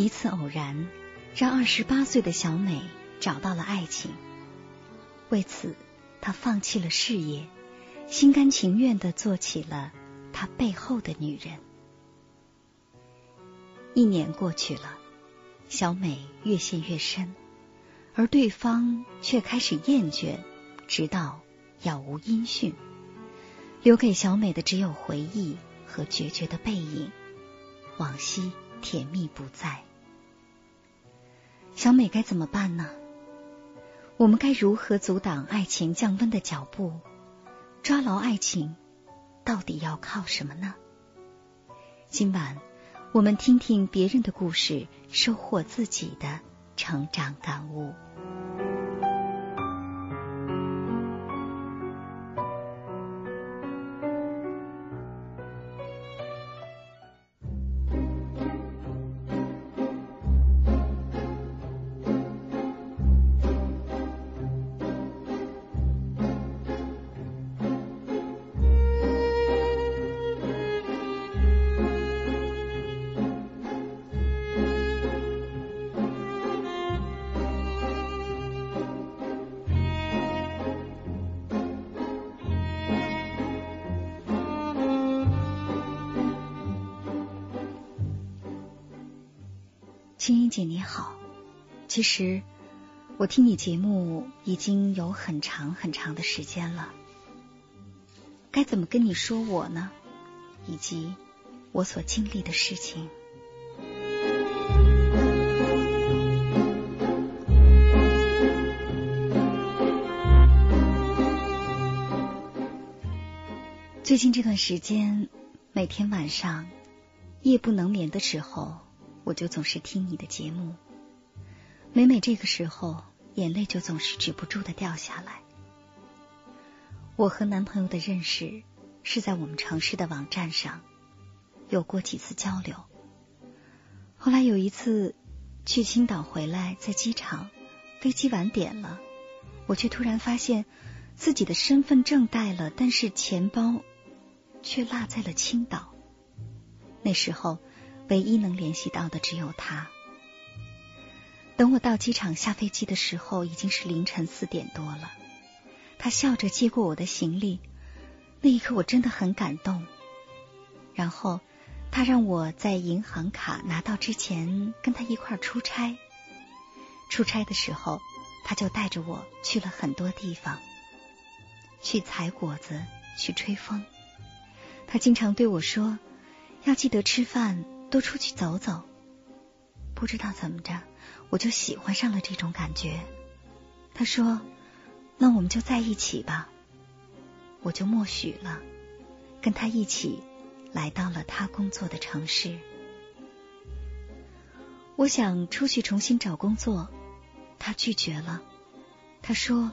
一次偶然，让二十八岁的小美找到了爱情。为此，她放弃了事业，心甘情愿的做起了她背后的女人。一年过去了，小美越陷越深，而对方却开始厌倦，直到杳无音讯，留给小美的只有回忆和决绝的背影，往昔甜蜜不在。小美该怎么办呢？我们该如何阻挡爱情降温的脚步？抓牢爱情，到底要靠什么呢？今晚，我们听听别人的故事，收获自己的成长感悟。青音姐你好，其实我听你节目已经有很长很长的时间了，该怎么跟你说我呢？以及我所经历的事情。最近这段时间，每天晚上夜不能眠的时候。我就总是听你的节目，每每这个时候，眼泪就总是止不住的掉下来。我和男朋友的认识是在我们城市的网站上有过几次交流，后来有一次去青岛回来，在机场飞机晚点了，我却突然发现自己的身份证带了，但是钱包却落在了青岛。那时候。唯一能联系到的只有他。等我到机场下飞机的时候，已经是凌晨四点多了。他笑着接过我的行李，那一刻我真的很感动。然后他让我在银行卡拿到之前跟他一块出差。出差的时候，他就带着我去了很多地方，去采果子，去吹风。他经常对我说：“要记得吃饭。”多出去走走，不知道怎么着，我就喜欢上了这种感觉。他说：“那我们就在一起吧。”我就默许了，跟他一起来到了他工作的城市。我想出去重新找工作，他拒绝了。他说：“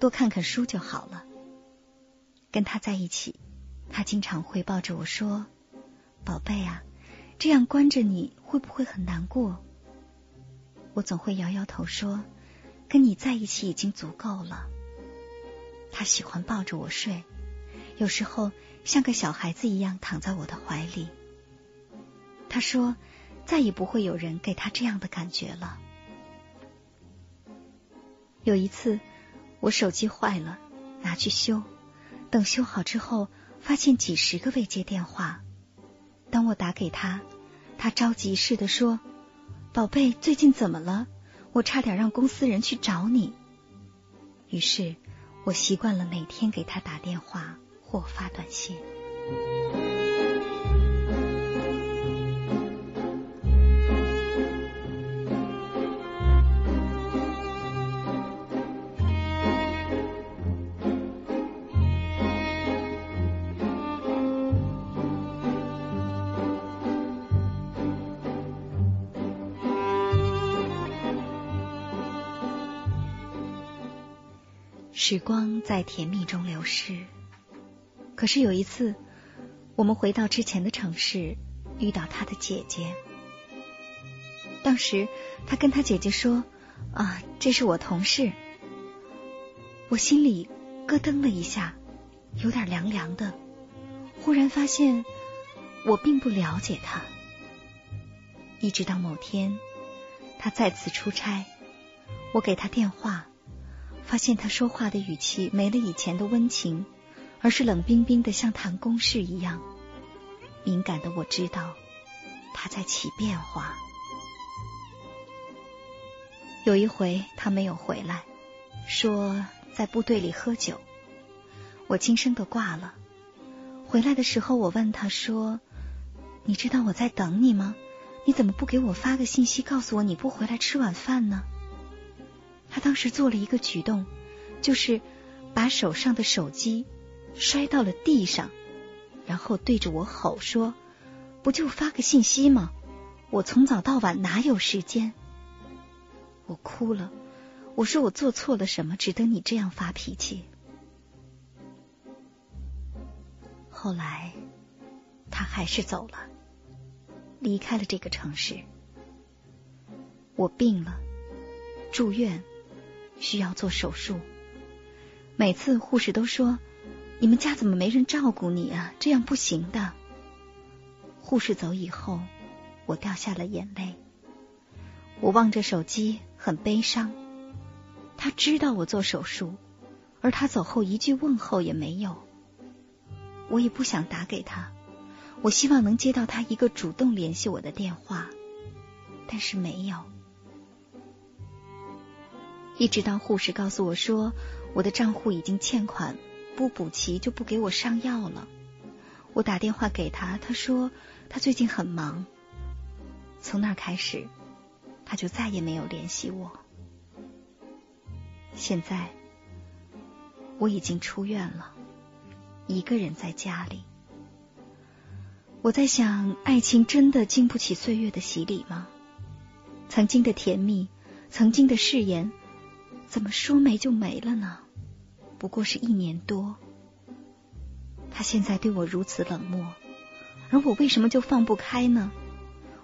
多看看书就好了。”跟他在一起，他经常会抱着我说：“宝贝啊。”这样关着你会不会很难过？我总会摇摇头说：“跟你在一起已经足够了。”他喜欢抱着我睡，有时候像个小孩子一样躺在我的怀里。他说：“再也不会有人给他这样的感觉了。”有一次，我手机坏了，拿去修，等修好之后，发现几十个未接电话。当我打给他，他着急似的说：“宝贝，最近怎么了？我差点让公司人去找你。”于是，我习惯了每天给他打电话或发短信。时光在甜蜜中流逝。可是有一次，我们回到之前的城市，遇到他的姐姐。当时他跟他姐姐说：“啊，这是我同事。”我心里咯噔了一下，有点凉凉的。忽然发现我并不了解他。一直到某天，他再次出差，我给他电话。发现他说话的语气没了以前的温情，而是冷冰冰的，像谈公事一样。敏感的我知道他在起变化。有一回他没有回来，说在部队里喝酒，我轻声的挂了。回来的时候，我问他说：“你知道我在等你吗？你怎么不给我发个信息，告诉我你不回来吃晚饭呢？”他当时做了一个举动，就是把手上的手机摔到了地上，然后对着我吼说：“不就发个信息吗？我从早到晚哪有时间？”我哭了，我说：“我做错了什么，值得你这样发脾气？”后来他还是走了，离开了这个城市。我病了，住院。需要做手术，每次护士都说：“你们家怎么没人照顾你啊？这样不行的。”护士走以后，我掉下了眼泪。我望着手机，很悲伤。他知道我做手术，而他走后一句问候也没有。我也不想打给他，我希望能接到他一个主动联系我的电话，但是没有。一直到护士告诉我说我的账户已经欠款，不补齐就不给我上药了。我打电话给他，他说他最近很忙。从那开始，他就再也没有联系我。现在我已经出院了，一个人在家里。我在想，爱情真的经不起岁月的洗礼吗？曾经的甜蜜，曾经的誓言。怎么说没就没了呢？不过是一年多。他现在对我如此冷漠，而我为什么就放不开呢？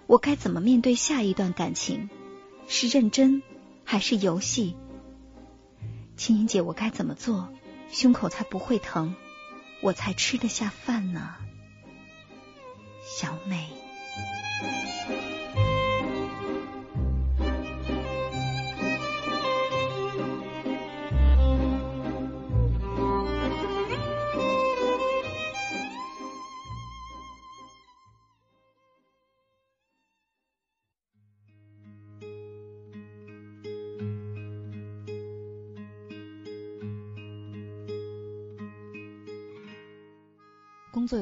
我该怎么面对下一段感情？是认真还是游戏？青云姐，我该怎么做，胸口才不会疼，我才吃得下饭呢？小美。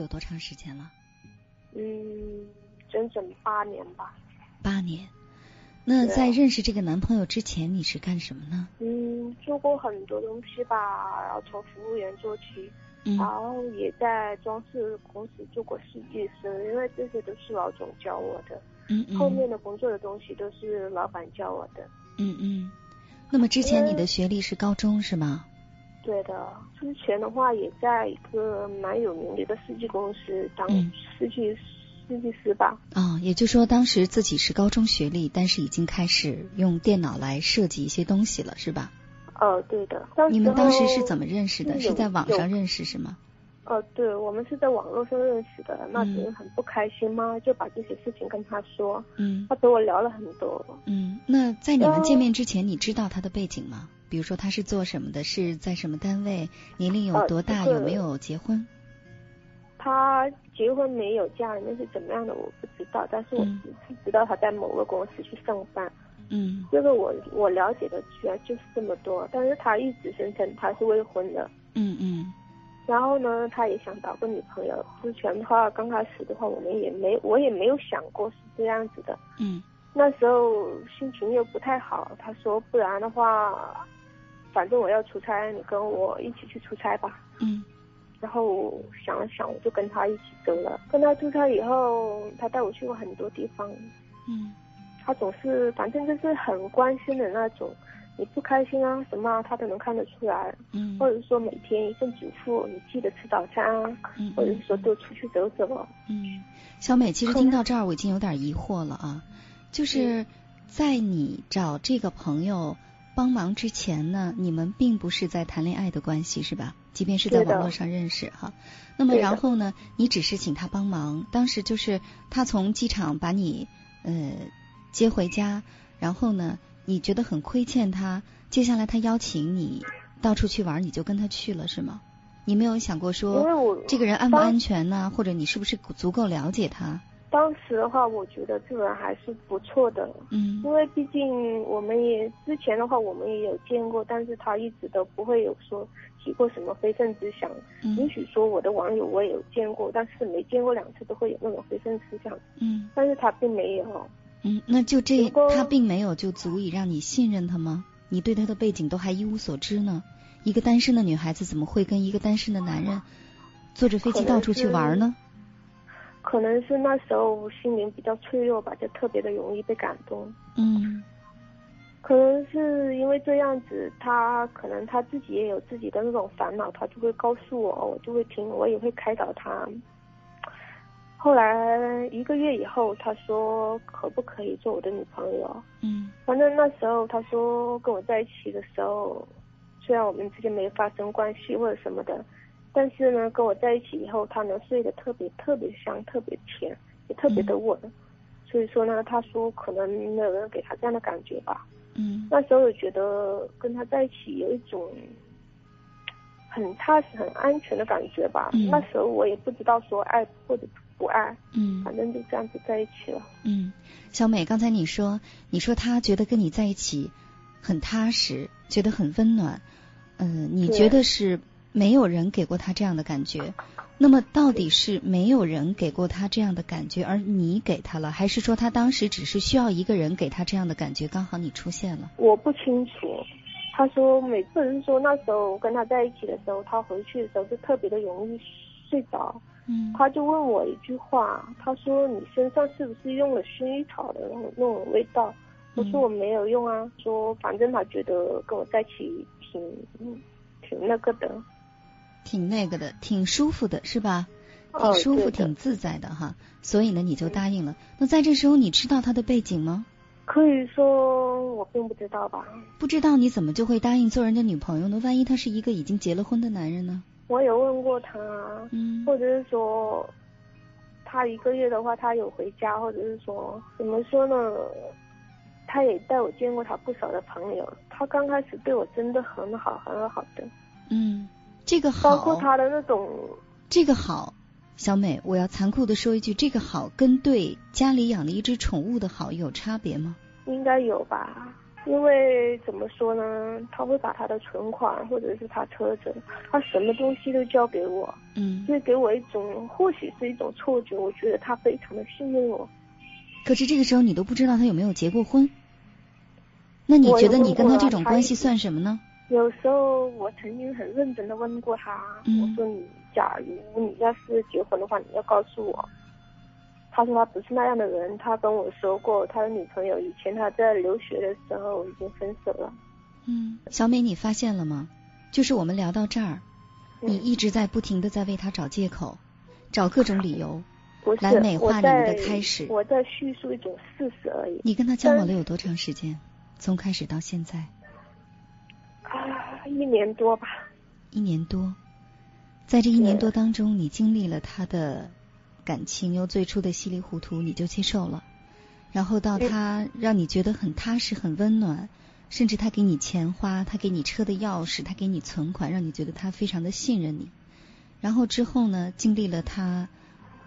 多长时间了？嗯，整整八年吧。八年。那在认识这个男朋友之前，你是干什么呢？嗯，做过很多东西吧，然后从服务员做起，然后也在装饰公司做过设计师，因为这些都是老总教我的。嗯嗯。后面的工作的东西都是老板教我的。嗯嗯。那么之前你的学历是高中是吗？对的，之前的话也在一个蛮有名的一个设计公司当设计设计师吧。哦，也就是说当时自己是高中学历，但是已经开始用电脑来设计一些东西了，是吧？哦，对的。你们当时是怎么认识的？是在网上认识是吗？哦，对，我们是在网络上认识的。那时很不开心嘛，就把这些事情跟他说。嗯。他陪我聊了很多。嗯，那在你们见面之前，你知道他的背景吗？比如说他是做什么的，是在什么单位，年龄有多大，有没有结婚？他结婚没有，家里面是怎么样的我不知道，但是我只是知道他在某个公司去上班。嗯。这个我我了解的主要就是这么多，但是他一直声称他是未婚的。嗯嗯。然后呢，他也想找个女朋友。之前的话，刚开始的话，我们也没，我也没有想过是这样子的。嗯。那时候心情又不太好，他说不然的话。反正我要出差，你跟我一起去出差吧。嗯。然后想了想，我就跟他一起走了。跟他出差以后，他带我去过很多地方。嗯。他总是，反正就是很关心的那种。你不开心啊什么，他都能看得出来。嗯。或者说每天一份嘱咐，你记得吃早餐啊。嗯。或者是说多出去走走。嗯。小美，其实听到这儿我已经有点疑惑了啊，就是在你找这个朋友帮忙之前呢，你们并不是在谈恋爱的关系是吧？即便是在网络上认识哈。那么然后呢，你只是请他帮忙，当时就是他从机场把你呃接回家，然后呢，你觉得很亏欠他，接下来他邀请你到处去玩，你就跟他去了是吗？你没有想过说这个人安不安全呢？或者你是不是足够了解他？当时的话，我觉得这个人还是不错的。嗯。因为毕竟我们也之前的话，我们也有见过，但是他一直都不会有说提过什么非分之想。嗯。也许说我的网友我也有见过，但是没见过两次都会有那种非分之想。嗯。但是他并没有。嗯，那就这他并没有就足以让你信任他吗？你对他的背景都还一无所知呢？一个单身的女孩子怎么会跟一个单身的男人坐着飞机到处去玩呢？可能是那时候心灵比较脆弱吧，就特别的容易被感动。嗯。可能是因为这样子，他可能他自己也有自己的那种烦恼，他就会告诉我，我就会听，我也会开导他。后来一个月以后，他说可不可以做我的女朋友？嗯。反正那时候他说跟我在一起的时候。虽然我们之间没有发生关系或者什么的，但是呢，跟我在一起以后，他能睡得特别特别香，特别甜，也特别的稳。所以说呢，他说可能没有人给他这样的感觉吧。嗯。那时候我觉得跟他在一起有一种很踏实、很安全的感觉吧。嗯。那时候我也不知道说爱或者不爱。嗯。反正就这样子在一起了。嗯，小美，刚才你说，你说他觉得跟你在一起很踏实，觉得很温暖。嗯，你觉得是没有人给过他这样的感觉？那么到底是没有人给过他这样的感觉，而你给他了，还是说他当时只是需要一个人给他这样的感觉，刚好你出现了？我不清楚。他说每次人说那时候跟他在一起的时候，他回去的时候就特别的容易睡着。嗯。他就问我一句话，他说你身上是不是用了薰衣草的那种那种味道？我说我没有用啊。说反正他觉得跟我在一起。挺挺那个的，挺那个的，挺舒服的，是吧？挺舒服，挺自在的哈。所以呢，你就答应了。那在这时候，你知道他的背景吗？可以说我并不知道吧。不知道你怎么就会答应做人家女朋友呢？万一他是一个已经结了婚的男人呢？我有问过他，嗯，或者是说他一个月的话，他有回家，或者是说怎么说呢？他也带我见过他不少的朋友，他刚开始对我真的很好，很好的。嗯，这个好。包括他的那种。这个好，小美，我要残酷的说一句，这个好跟对家里养的一只宠物的好有差别吗？应该有吧，因为怎么说呢，他会把他的存款或者是他车子，他什么东西都交给我。嗯。所以给我一种，或许是一种错觉，我觉得他非常的信任我。可是这个时候你都不知道他有没有结过婚，那你觉得你跟他这种关系算什么呢？有时候我曾经很认真的问过他，我说你假如你要是结婚的话，你要告诉我。他说他不是那样的人，他跟我说过他的女朋友以前他在留学的时候已经分手了。嗯，小美，你发现了吗？就是我们聊到这儿，你一直在不停的在为他找借口，找各种理由。来美化你们的开始，我在叙述一种事实而已。你跟他交往了有多长时间？从开始到现在？啊，一年多吧。一年多，在这一年多当中，你经历了他的感情，由最初的稀里糊涂你就接受了，然后到他让你觉得很踏实、很温暖，甚至他给你钱花，他给你车的钥匙，他给你存款，让你觉得他非常的信任你。然后之后呢，经历了他。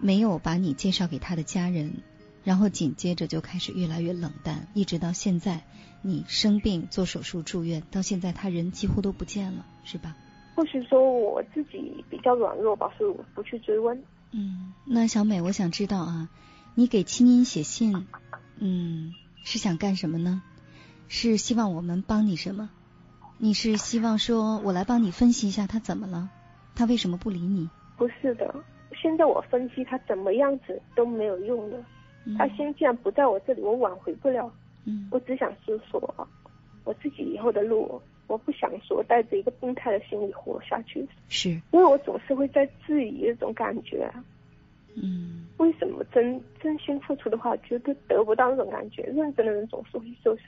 没有把你介绍给他的家人，然后紧接着就开始越来越冷淡，一直到现在你生病做手术住院，到现在他人几乎都不见了，是吧？或许说我自己比较软弱吧，所以我不去追问。嗯，那小美，我想知道啊，你给青音写信，嗯，是想干什么呢？是希望我们帮你什么？你是希望说我来帮你分析一下他怎么了？他为什么不理你？不是的。现在我分析他怎么样子都没有用的，他心既然不在我这里，我挽回不了。嗯，我只想说说，我自己以后的路，我不想说带着一个病态的心理活下去。是，因为我总是会在质疑这种感觉。嗯，为什么真真心付出的话，绝对得不到那种感觉？认真的人总是会受伤。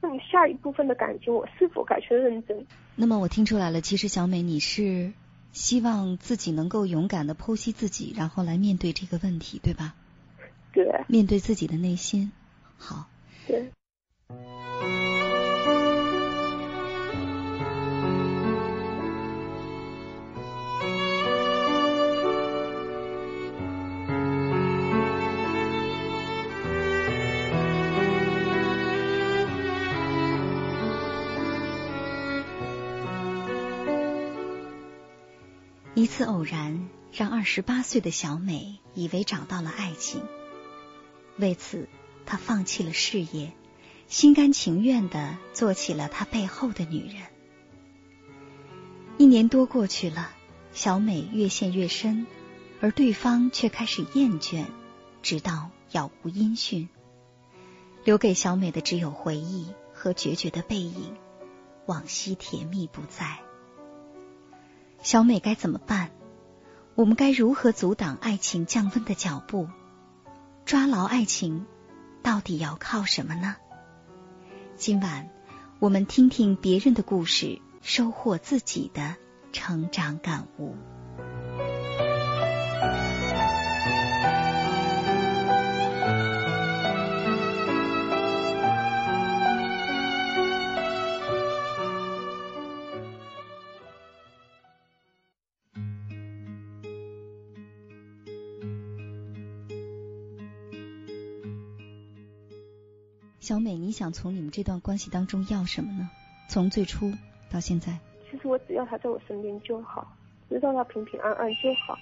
那么下一部分的感情，我是否该去认真？那么我听出来了，其实小美你是希望自己能够勇敢的剖析自己，然后来面对这个问题，对吧？对。面对自己的内心，好。对。一次偶然，让二十八岁的小美以为找到了爱情，为此他放弃了事业，心甘情愿的做起了他背后的女人。一年多过去了，小美越陷越深，而对方却开始厌倦，直到杳无音讯，留给小美的只有回忆和决绝的背影，往昔甜蜜不在。小美该怎么办？我们该如何阻挡爱情降温的脚步？抓牢爱情，到底要靠什么呢？今晚我们听听别人的故事，收获自己的成长感悟。想从你们这段关系当中要什么呢？从最初到现在，其实我只要他在我身边就好，知道他平平安安就好，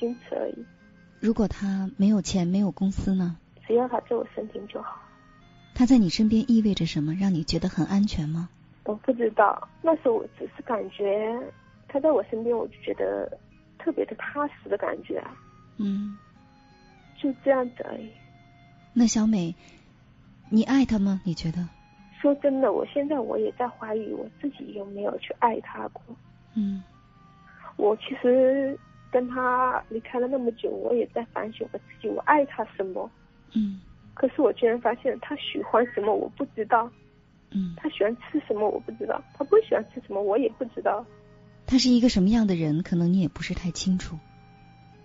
仅此而已。如果他没有钱，没有公司呢？只要他在我身边就好。他在你身边意味着什么？让你觉得很安全吗？我不知道，那时候我只是感觉他在我身边，我就觉得特别的踏实的感觉。嗯，就这样子而已。那小美。你爱他吗？你觉得？说真的，我现在我也在怀疑我自己有没有去爱他过。嗯。我其实跟他离开了那么久，我也在反省我自己，我爱他什么？嗯。可是我居然发现他喜欢什么我不知道。嗯。他喜欢吃什么我不知道，他不喜欢吃什么我也不知道。他是一个什么样的人？可能你也不是太清楚。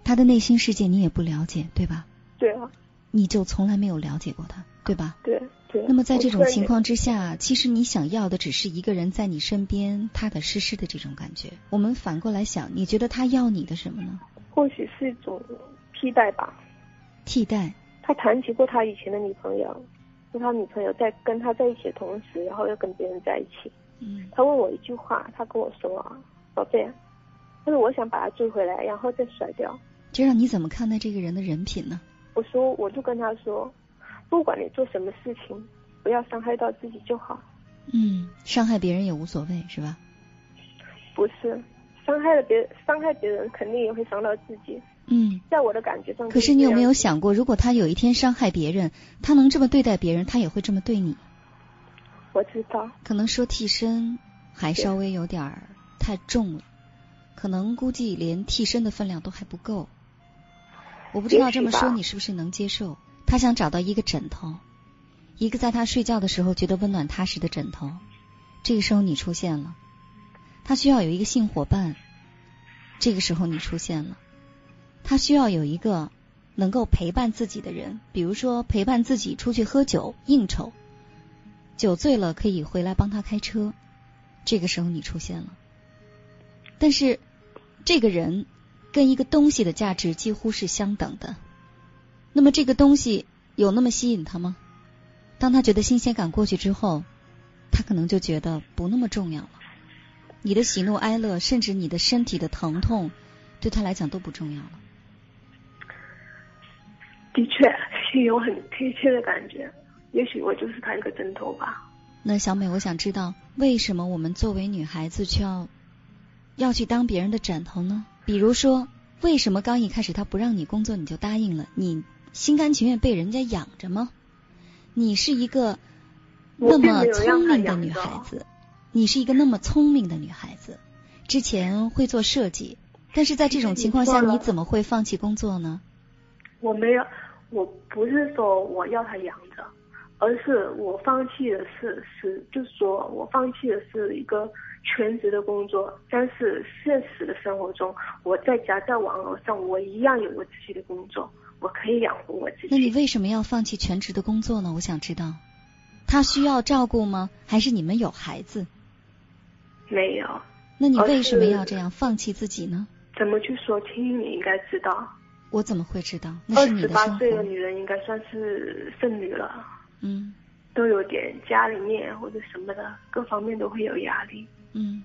他的内心世界你也不了解，对吧？对啊。你就从来没有了解过他。对吧？对对。那么在这种情况之下，其实你想要的只是一个人在你身边踏踏实实的这种感觉。我们反过来想，你觉得他要你的什么呢？或许是一种替代吧。替代。他谈起过他以前的女朋友，说他女朋友在跟他在一起的同时，然后又跟别人在一起。嗯。他问我一句话，他跟我说啊：“宝贝，他说我想把他追回来，然后再甩掉。”这让你怎么看待这个人的人品呢？我说，我就跟他说。不管你做什么事情，不要伤害到自己就好。嗯，伤害别人也无所谓，是吧？不是，伤害了别伤害别人，肯定也会伤到自己。嗯，在我的感觉上。可是你有没有想过，如果他有一天伤害别人，他能这么对待别人，他也会这么对你？我知道。可能说替身还稍微有点太重了，可能估计连替身的分量都还不够。我不知道这么说你是不是能接受。他想找到一个枕头，一个在他睡觉的时候觉得温暖踏实的枕头。这个时候你出现了，他需要有一个性伙伴。这个时候你出现了，他需要有一个能够陪伴自己的人，比如说陪伴自己出去喝酒应酬，酒醉了可以回来帮他开车。这个时候你出现了，但是这个人跟一个东西的价值几乎是相等的。那么这个东西有那么吸引他吗？当他觉得新鲜感过去之后，他可能就觉得不那么重要了。你的喜怒哀乐，甚至你的身体的疼痛，对他来讲都不重要了。的确，是有很贴切的感觉。也许我就是他一个枕头吧。那小美，我想知道，为什么我们作为女孩子却要要去当别人的枕头呢？比如说，为什么刚一开始他不让你工作，你就答应了？你。心甘情愿被人家养着吗？你是一个那么聪明的女孩子，你是一个那么聪明的女孩子，之前会做设计，但是在这种情况下，你怎么会放弃工作呢？我没有，我不是说我要他养着，而是我放弃的是是，就是说我放弃的是一个全职的工作，但是现实的生活中，我在家在网络上，我一样有我自己的工作，我可以养活我自己。那你为什么要放弃全职的工作呢？我想知道，他需要照顾吗？还是你们有孩子？没有。那你为什么要这样放弃自己呢？怎么去说清？你应该知道。我怎么会知道？二十八岁的女人应该算是剩女了。嗯，都有点家里面或者什么的，各方面都会有压力。嗯，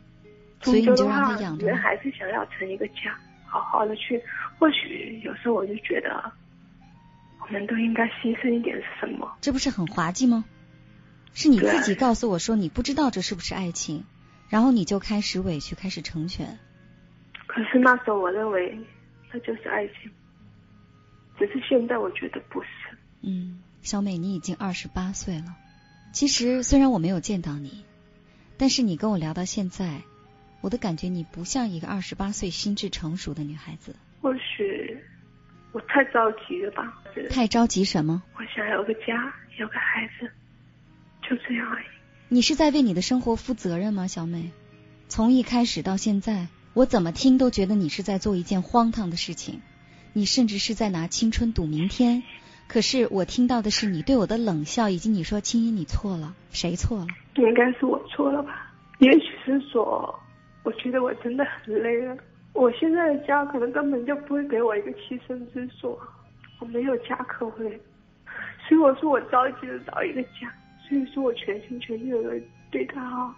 所以你就让他养着。人还是想要成一个家，好好的去。或许有时候我就觉得，我们都应该牺牲一点什么。这不是很滑稽吗？是你自己告诉我说你不知道这是不是爱情，然后你就开始委屈，开始成全。可是那时候我认为，那就是爱情。只是现在我觉得不是。嗯，小美，你已经二十八岁了。其实虽然我没有见到你，但是你跟我聊到现在，我的感觉你不像一个二十八岁心智成熟的女孩子。或许我太着急了吧？太着急什么？我想有个家，有个孩子，就这样而已。你是在为你的生活负责任吗，小美？从一开始到现在，我怎么听都觉得你是在做一件荒唐的事情。你甚至是在拿青春赌明天，可是我听到的是你对我的冷笑，以及你说青音你错了，谁错了？应该是我错了吧？也许是说，我觉得我真的很累了。我现在的家可能根本就不会给我一个栖身之所，我没有家可回，所以我说我着急的找一个家，所以说我全心全意的对他好，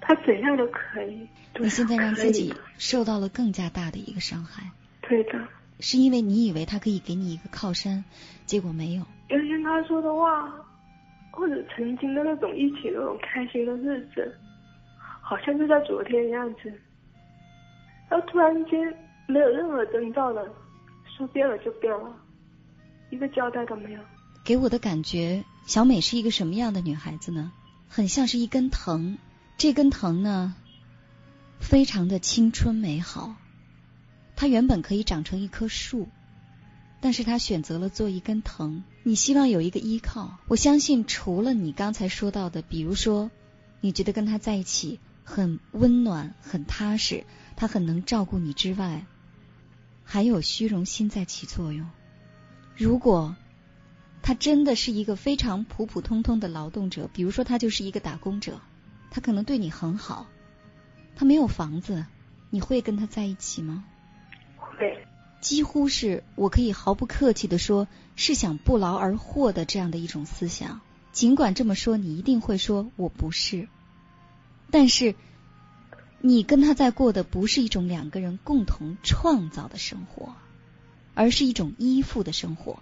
他怎样都可以。你现在让自己受到了更加大的一个伤害。对的。是因为你以为他可以给你一个靠山，结果没有。原先他说的话，或者曾经的那种一起那种开心的日子，好像就在昨天的样子，然后突然间没有任何征兆了，说变了就变了，一个交代都没有。给我的感觉，小美是一个什么样的女孩子呢？很像是一根藤，这根藤呢，非常的青春美好。它原本可以长成一棵树，但是它选择了做一根藤。你希望有一个依靠，我相信除了你刚才说到的，比如说你觉得跟他在一起很温暖、很踏实，他很能照顾你之外，还有虚荣心在起作用。如果他真的是一个非常普普通通的劳动者，比如说他就是一个打工者，他可能对你很好，他没有房子，你会跟他在一起吗？对，几乎是我可以毫不客气的说，是想不劳而获的这样的一种思想。尽管这么说，你一定会说我不是。但是，你跟他在过的不是一种两个人共同创造的生活，而是一种依附的生活。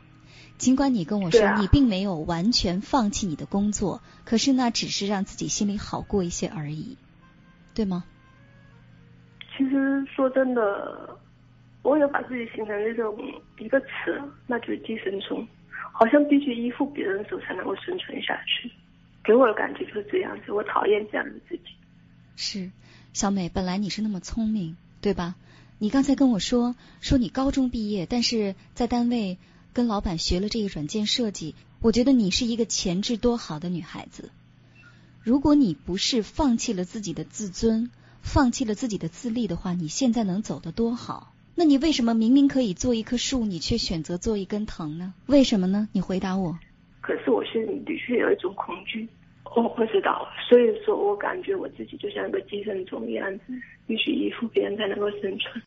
尽管你跟我说你并没有完全放弃你的工作，可是那只是让自己心里好过一些而已，对吗？其实说真的。我有把自己形成一种一个词，那就是寄生虫，好像必须依附别人的时候才能够生存下去。给我的感觉就是这样子，我讨厌这样的自己。是，小美，本来你是那么聪明，对吧？你刚才跟我说说你高中毕业，但是在单位跟老板学了这个软件设计。我觉得你是一个潜质多好的女孩子。如果你不是放弃了自己的自尊，放弃了自己的自立的话，你现在能走得多好？那你为什么明明可以做一棵树，你却选择做一根藤呢？为什么呢？你回答我。可是我心里的确有一种恐惧，我不知道，所以说我感觉我自己就像一个寄生虫一样，必须依附别人才能够生存。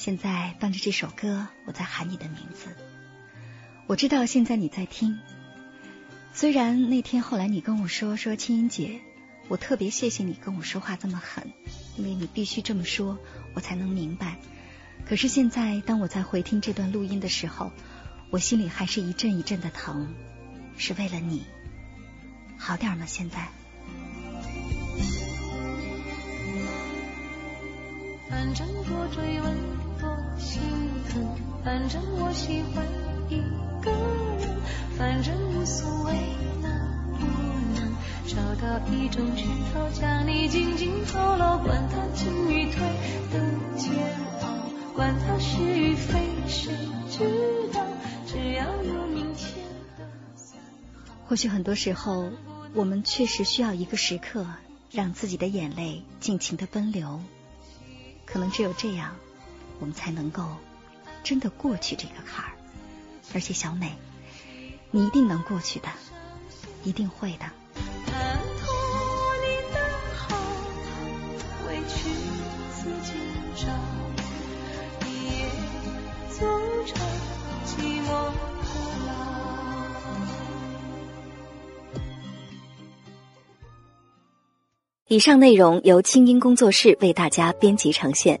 现在伴着这首歌，我在喊你的名字。我知道现在你在听，虽然那天后来你跟我说说青音姐，我特别谢谢你跟我说话这么狠，因为你必须这么说，我才能明白。可是现在当我在回听这段录音的时候，我心里还是一阵一阵的疼，是为了你。好点吗？现在？反正多追问心疼，反正我喜欢一个人，反正无所谓能不能找到一种圈套，将你紧紧套牢，管他进与退的煎熬，管他是与非谁知道？只要有明天的。或许很多时候，我们确实需要一个时刻，让自己的眼泪尽情的奔流。可能只有这样，我们才能够真的过去这个坎儿。而且，小美，你一定能过去的，一定会的。以上内容由清音工作室为大家编辑呈现。